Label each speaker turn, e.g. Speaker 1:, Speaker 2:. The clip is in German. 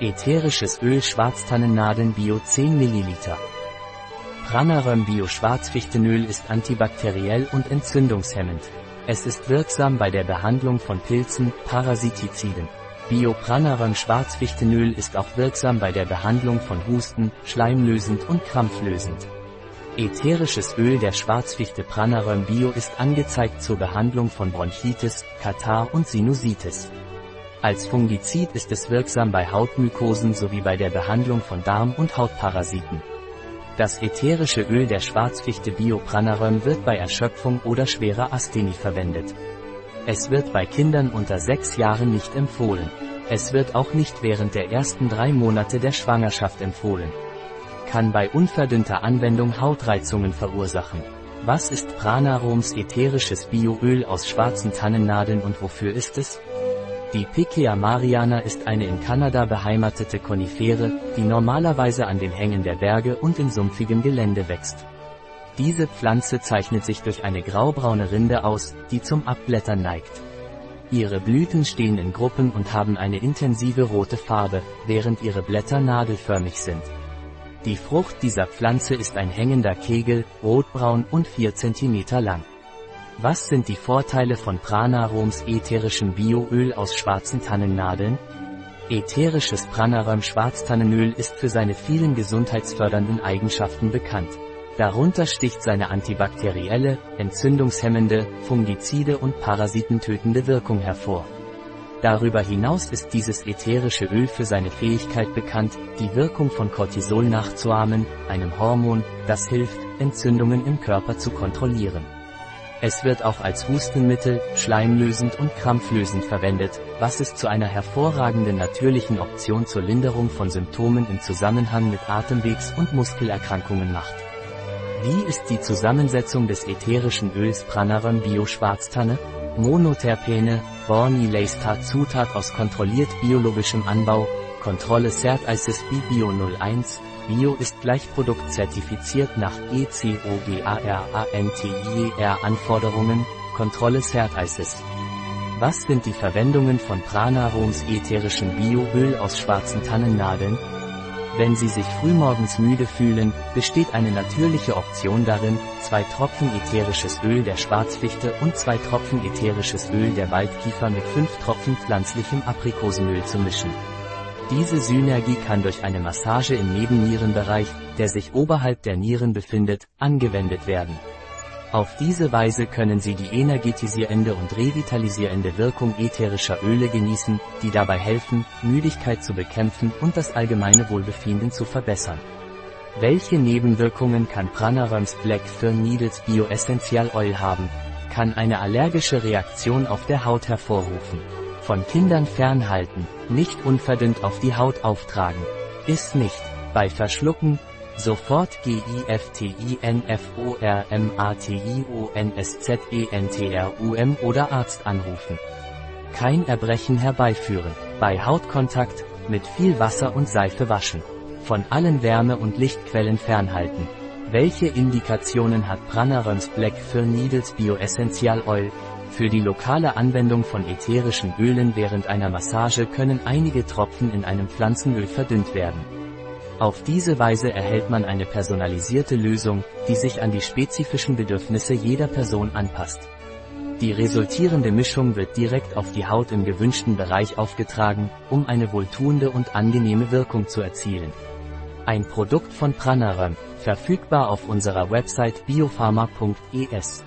Speaker 1: Ätherisches Öl Schwarztannennadeln Bio 10 ml. Pranaröm Bio Schwarzfichtenöl ist antibakteriell und entzündungshemmend. Es ist wirksam bei der Behandlung von Pilzen, Parasitiziden. Bio-Pranaröm Schwarzfichtenöl ist auch wirksam bei der Behandlung von Husten, schleimlösend und krampflösend. Ätherisches Öl der Schwarzfichte Pranaröm Bio ist angezeigt zur Behandlung von Bronchitis, Katar und Sinusitis. Als Fungizid ist es wirksam bei Hautmykosen sowie bei der Behandlung von Darm- und Hautparasiten. Das ätherische Öl der Schwarzfichte Biopranarum wird bei Erschöpfung oder schwerer Asthenie verwendet. Es wird bei Kindern unter 6 Jahren nicht empfohlen. Es wird auch nicht während der ersten drei Monate der Schwangerschaft empfohlen. Kann bei unverdünnter Anwendung Hautreizungen verursachen. Was ist Pranarums ätherisches Bioöl aus schwarzen Tannennadeln und wofür ist es? Die Picea mariana ist eine in Kanada beheimatete Konifere, die normalerweise an den Hängen der Berge und in sumpfigem Gelände wächst. Diese Pflanze zeichnet sich durch eine graubraune Rinde aus, die zum Abblättern neigt. Ihre Blüten stehen in Gruppen und haben eine intensive rote Farbe, während ihre Blätter nadelförmig sind. Die Frucht dieser Pflanze ist ein hängender Kegel, rotbraun und 4 cm lang. Was sind die Vorteile von Pranaroms ätherischem Bioöl aus schwarzen Tannennadeln? Ätherisches Pranarom Schwarztannenöl ist für seine vielen gesundheitsfördernden Eigenschaften bekannt. Darunter sticht seine antibakterielle, entzündungshemmende, fungizide und parasitentötende Wirkung hervor. Darüber hinaus ist dieses ätherische Öl für seine Fähigkeit bekannt, die Wirkung von Cortisol nachzuahmen, einem Hormon, das hilft, Entzündungen im Körper zu kontrollieren. Es wird auch als Hustenmittel, schleimlösend und krampflösend verwendet, was es zu einer hervorragenden natürlichen Option zur Linderung von Symptomen im Zusammenhang mit Atemwegs- und Muskelerkrankungen macht. Wie ist die Zusammensetzung des ätherischen Öls Pranarum Bio Schwarztanne? Monoterpene, Borni Leistar Zutat aus kontrolliert biologischem Anbau, Kontrolle Cert ISIS Bio 01, Bio ist Gleichprodukt zertifiziert nach ECOGARANTIER Anforderungen, Kontrolle Cert ISIS. Was sind die Verwendungen von Pranaroms ätherischem Bioöl aus schwarzen Tannennadeln? Wenn Sie sich frühmorgens müde fühlen, besteht eine natürliche Option darin, zwei Tropfen ätherisches Öl der Schwarzfichte und zwei Tropfen ätherisches Öl der Waldkiefer mit fünf Tropfen pflanzlichem Aprikosenöl zu mischen. Diese Synergie kann durch eine Massage im Nebennierenbereich, der sich oberhalb der Nieren befindet, angewendet werden. Auf diese Weise können Sie die energetisierende und revitalisierende Wirkung ätherischer Öle genießen, die dabei helfen, Müdigkeit zu bekämpfen und das allgemeine Wohlbefinden zu verbessern. Welche Nebenwirkungen kann Pranarams Black Fern Needles Bioessential Oil haben? Kann eine allergische Reaktion auf der Haut hervorrufen. Von Kindern fernhalten, nicht unverdünnt auf die Haut auftragen. Ist nicht. Bei Verschlucken, sofort GIFTINFORMATIONSZENTRUM oder Arzt anrufen. Kein Erbrechen herbeiführen. Bei Hautkontakt, mit viel Wasser und Seife waschen. Von allen Wärme- und Lichtquellen fernhalten. Welche Indikationen hat Pranaröms Black Fir Needles Bioessential Oil? Für die lokale Anwendung von ätherischen Ölen während einer Massage können einige Tropfen in einem Pflanzenöl verdünnt werden. Auf diese Weise erhält man eine personalisierte Lösung, die sich an die spezifischen Bedürfnisse jeder Person anpasst. Die resultierende Mischung wird direkt auf die Haut im gewünschten Bereich aufgetragen, um eine wohltuende und angenehme Wirkung zu erzielen. Ein Produkt von Pranaram, verfügbar auf unserer Website biopharma.es.